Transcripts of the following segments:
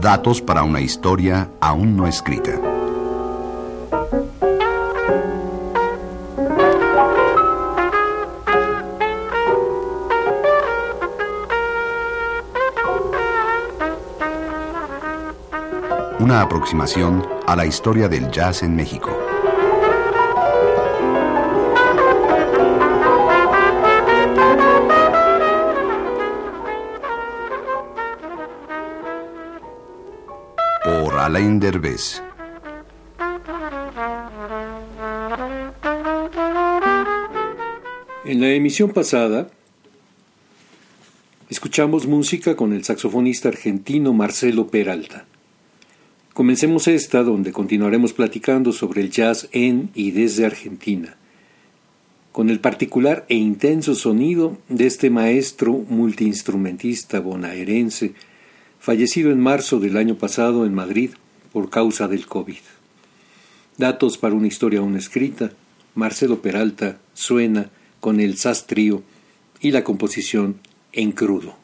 Datos para una historia aún no escrita. Una aproximación a la historia del jazz en México. Alain Derbez. En la emisión pasada escuchamos música con el saxofonista argentino Marcelo Peralta. Comencemos esta donde continuaremos platicando sobre el jazz en y desde Argentina, con el particular e intenso sonido de este maestro multiinstrumentista bonaerense, fallecido en marzo del año pasado en Madrid por causa del COVID. Datos para una historia aún escrita, Marcelo Peralta suena con el SAS Trío y la composición En Crudo.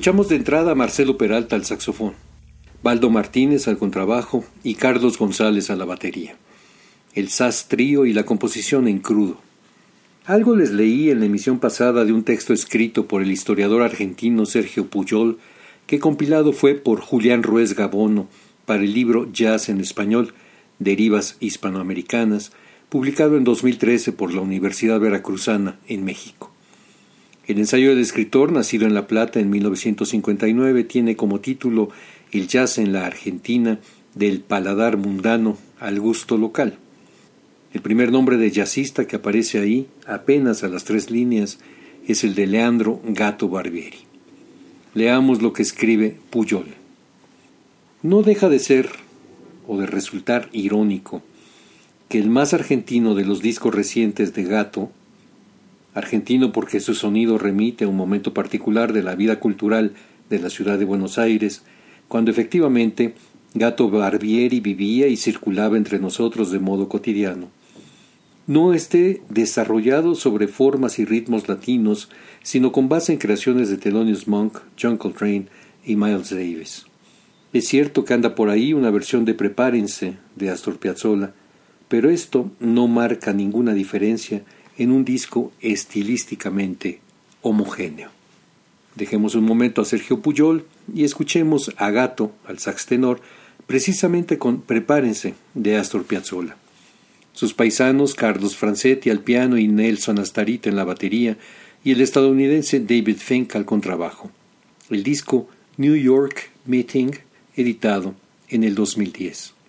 Escuchamos de entrada a Marcelo Peralta al saxofón, Baldo Martínez al contrabajo y Carlos González a la batería. El SAS trío y la composición en crudo. Algo les leí en la emisión pasada de un texto escrito por el historiador argentino Sergio Puyol, que compilado fue por Julián Ruiz Gabono para el libro Jazz en Español, Derivas Hispanoamericanas, publicado en 2013 por la Universidad Veracruzana en México. El ensayo del escritor, nacido en La Plata en 1959, tiene como título El jazz en la Argentina, del paladar mundano al gusto local. El primer nombre de jazzista que aparece ahí, apenas a las tres líneas, es el de Leandro Gato Barbieri. Leamos lo que escribe Puyol. No deja de ser o de resultar irónico que el más argentino de los discos recientes de Gato argentino porque su sonido remite a un momento particular de la vida cultural de la ciudad de Buenos Aires, cuando efectivamente Gato Barbieri vivía y circulaba entre nosotros de modo cotidiano. No esté desarrollado sobre formas y ritmos latinos, sino con base en creaciones de Thelonious Monk, John Coltrane y Miles Davis. Es cierto que anda por ahí una versión de Prepárense de Astor Piazzolla, pero esto no marca ninguna diferencia en un disco estilísticamente homogéneo. Dejemos un momento a Sergio Puyol y escuchemos a Gato, al sax tenor, precisamente con Prepárense de Astor Piazzolla. Sus paisanos Carlos Francetti al piano y Nelson Astarita en la batería y el estadounidense David Fink al contrabajo. El disco New York Meeting, editado en el 2010.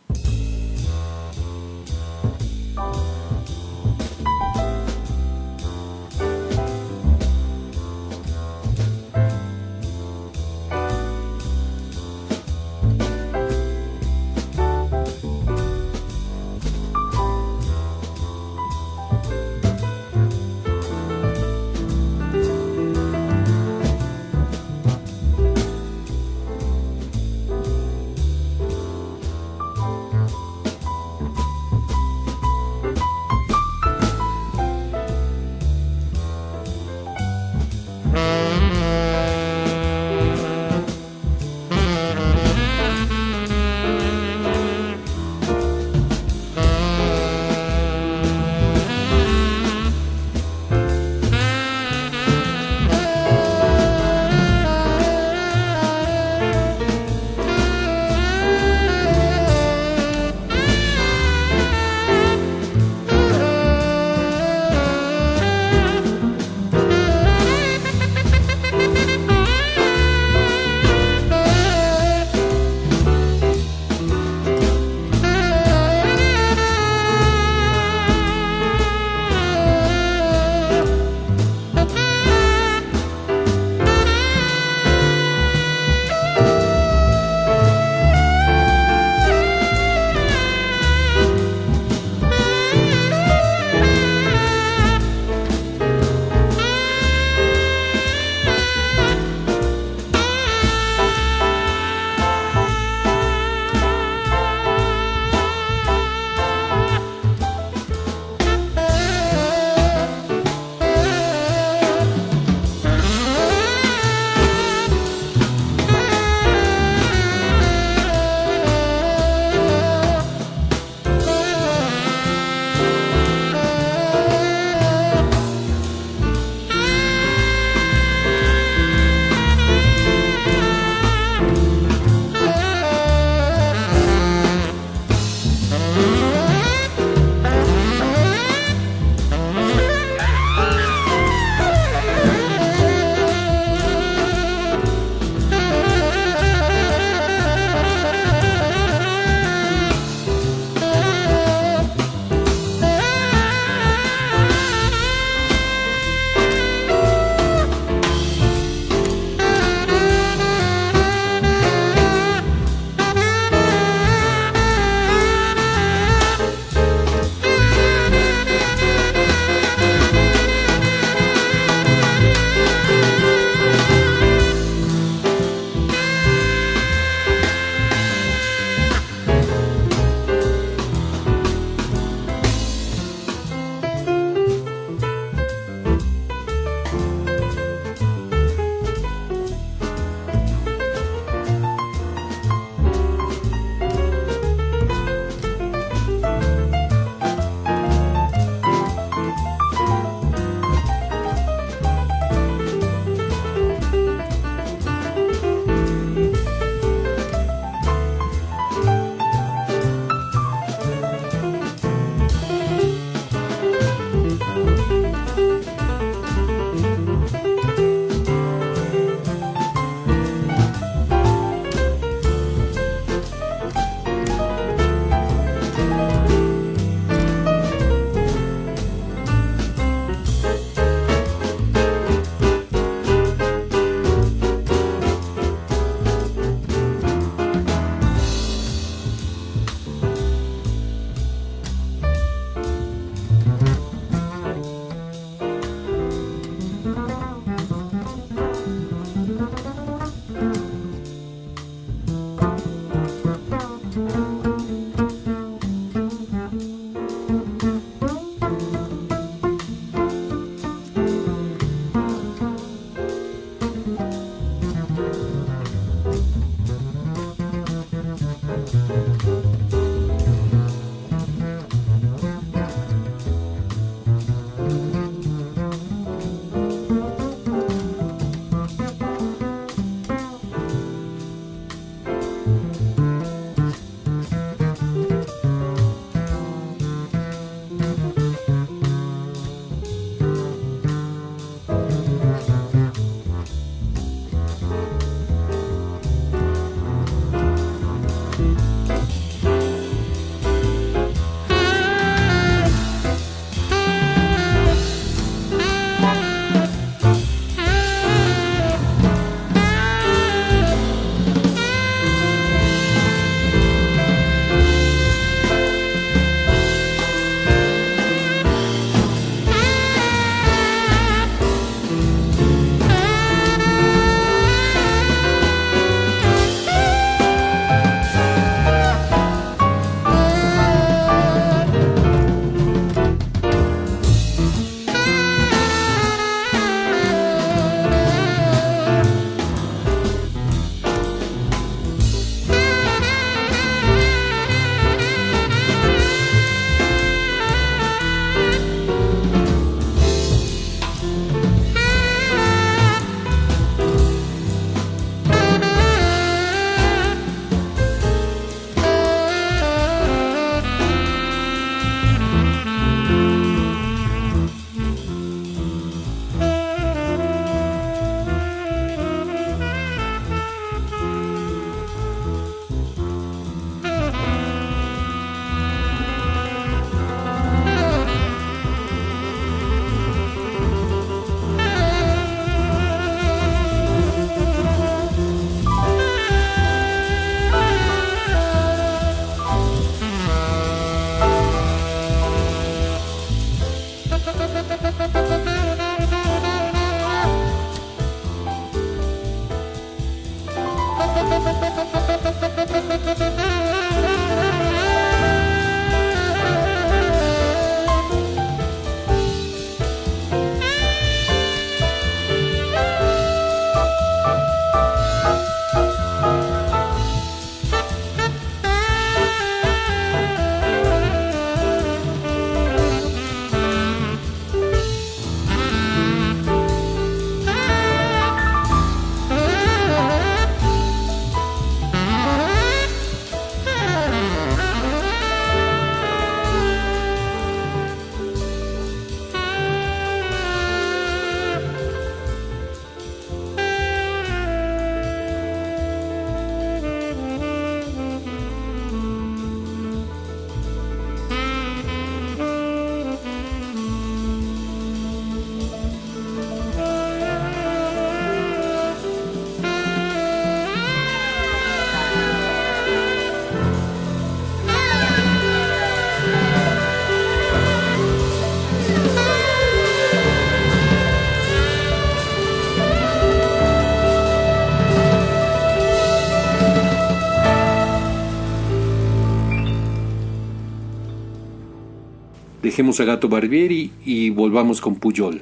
Dejemos a Gato Barbieri y volvamos con Puyol.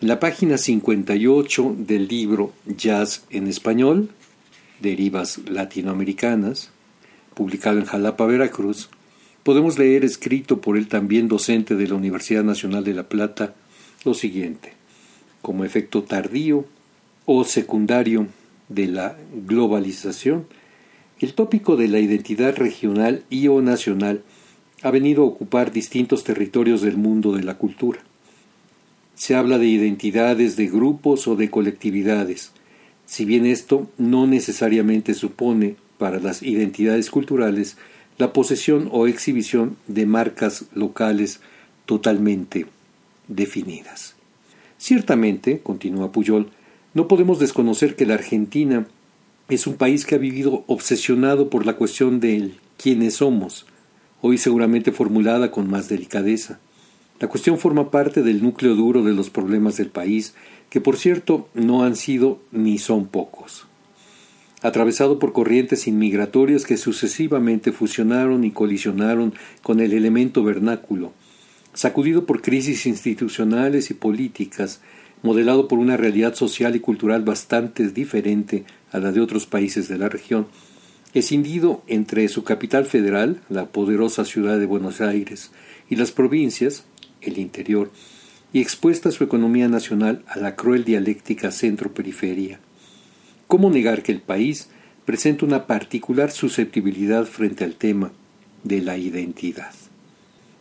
En la página 58 del libro Jazz en Español, Derivas Latinoamericanas, publicado en Jalapa, Veracruz, podemos leer escrito por el también docente de la Universidad Nacional de La Plata lo siguiente, como efecto tardío o secundario de la globalización, el tópico de la identidad regional y o nacional ha venido a ocupar distintos territorios del mundo de la cultura. Se habla de identidades de grupos o de colectividades, si bien esto no necesariamente supone para las identidades culturales la posesión o exhibición de marcas locales totalmente definidas. Ciertamente, continúa Puyol, no podemos desconocer que la Argentina es un país que ha vivido obsesionado por la cuestión del quiénes somos, hoy seguramente formulada con más delicadeza. La cuestión forma parte del núcleo duro de los problemas del país, que por cierto no han sido ni son pocos. Atravesado por corrientes inmigratorias que sucesivamente fusionaron y colisionaron con el elemento vernáculo, sacudido por crisis institucionales y políticas, modelado por una realidad social y cultural bastante diferente a la de otros países de la región, escindido entre su capital federal, la poderosa ciudad de Buenos Aires, y las provincias, el interior, y expuesta su economía nacional a la cruel dialéctica centro-periferia. ¿Cómo negar que el país presenta una particular susceptibilidad frente al tema de la identidad?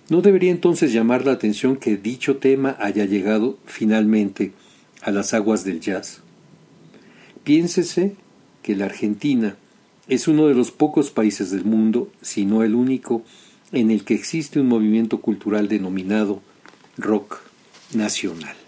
¿No debería entonces llamar la atención que dicho tema haya llegado finalmente a las aguas del jazz? Piénsese que la Argentina, es uno de los pocos países del mundo, si no el único, en el que existe un movimiento cultural denominado rock nacional.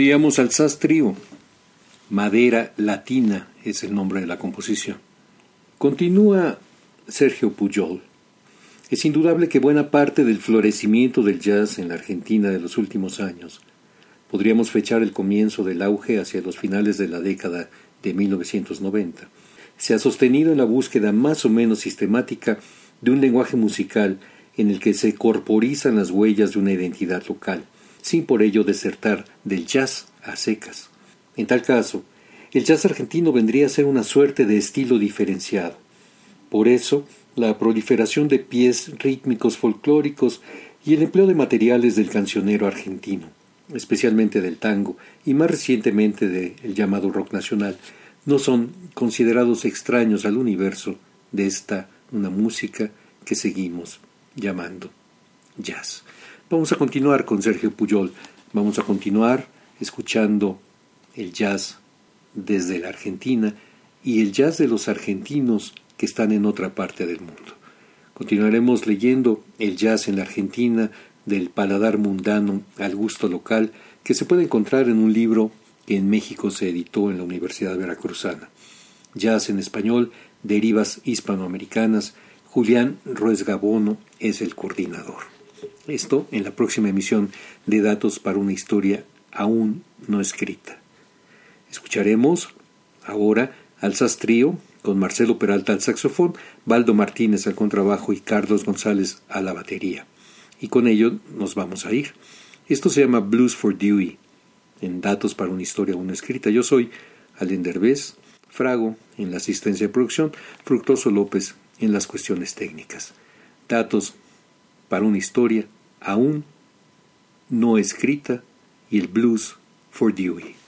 Oíamos al Sas Trío. Madera Latina es el nombre de la composición. Continúa Sergio Pujol. Es indudable que buena parte del florecimiento del jazz en la Argentina de los últimos años podríamos fechar el comienzo del auge hacia los finales de la década de 1990. Se ha sostenido en la búsqueda más o menos sistemática de un lenguaje musical en el que se corporizan las huellas de una identidad local, sin por ello desertar del jazz a secas. En tal caso, el jazz argentino vendría a ser una suerte de estilo diferenciado. Por eso, la proliferación de pies rítmicos folclóricos y el empleo de materiales del cancionero argentino, especialmente del tango y más recientemente del llamado rock nacional, no son considerados extraños al universo de esta una música que seguimos llamando jazz. Vamos a continuar con Sergio Puyol, vamos a continuar escuchando el jazz desde la Argentina y el jazz de los argentinos que están en otra parte del mundo. Continuaremos leyendo el jazz en la Argentina del paladar mundano al gusto local que se puede encontrar en un libro que en México se editó en la Universidad Veracruzana. Jazz en español, derivas hispanoamericanas, Julián Ruiz Gabono es el coordinador. Esto en la próxima emisión de Datos para una historia aún no escrita. Escucharemos ahora al Sastrío con Marcelo Peralta al saxofón, Baldo Martínez al contrabajo y Carlos González a la batería. Y con ello nos vamos a ir. Esto se llama Blues for Dewey, en Datos para una historia aún escrita. Yo soy Allen Derbez, Frago en la asistencia de producción, Fructoso López en las cuestiones técnicas. Datos para una historia aún no escrita y el blues for Dewey.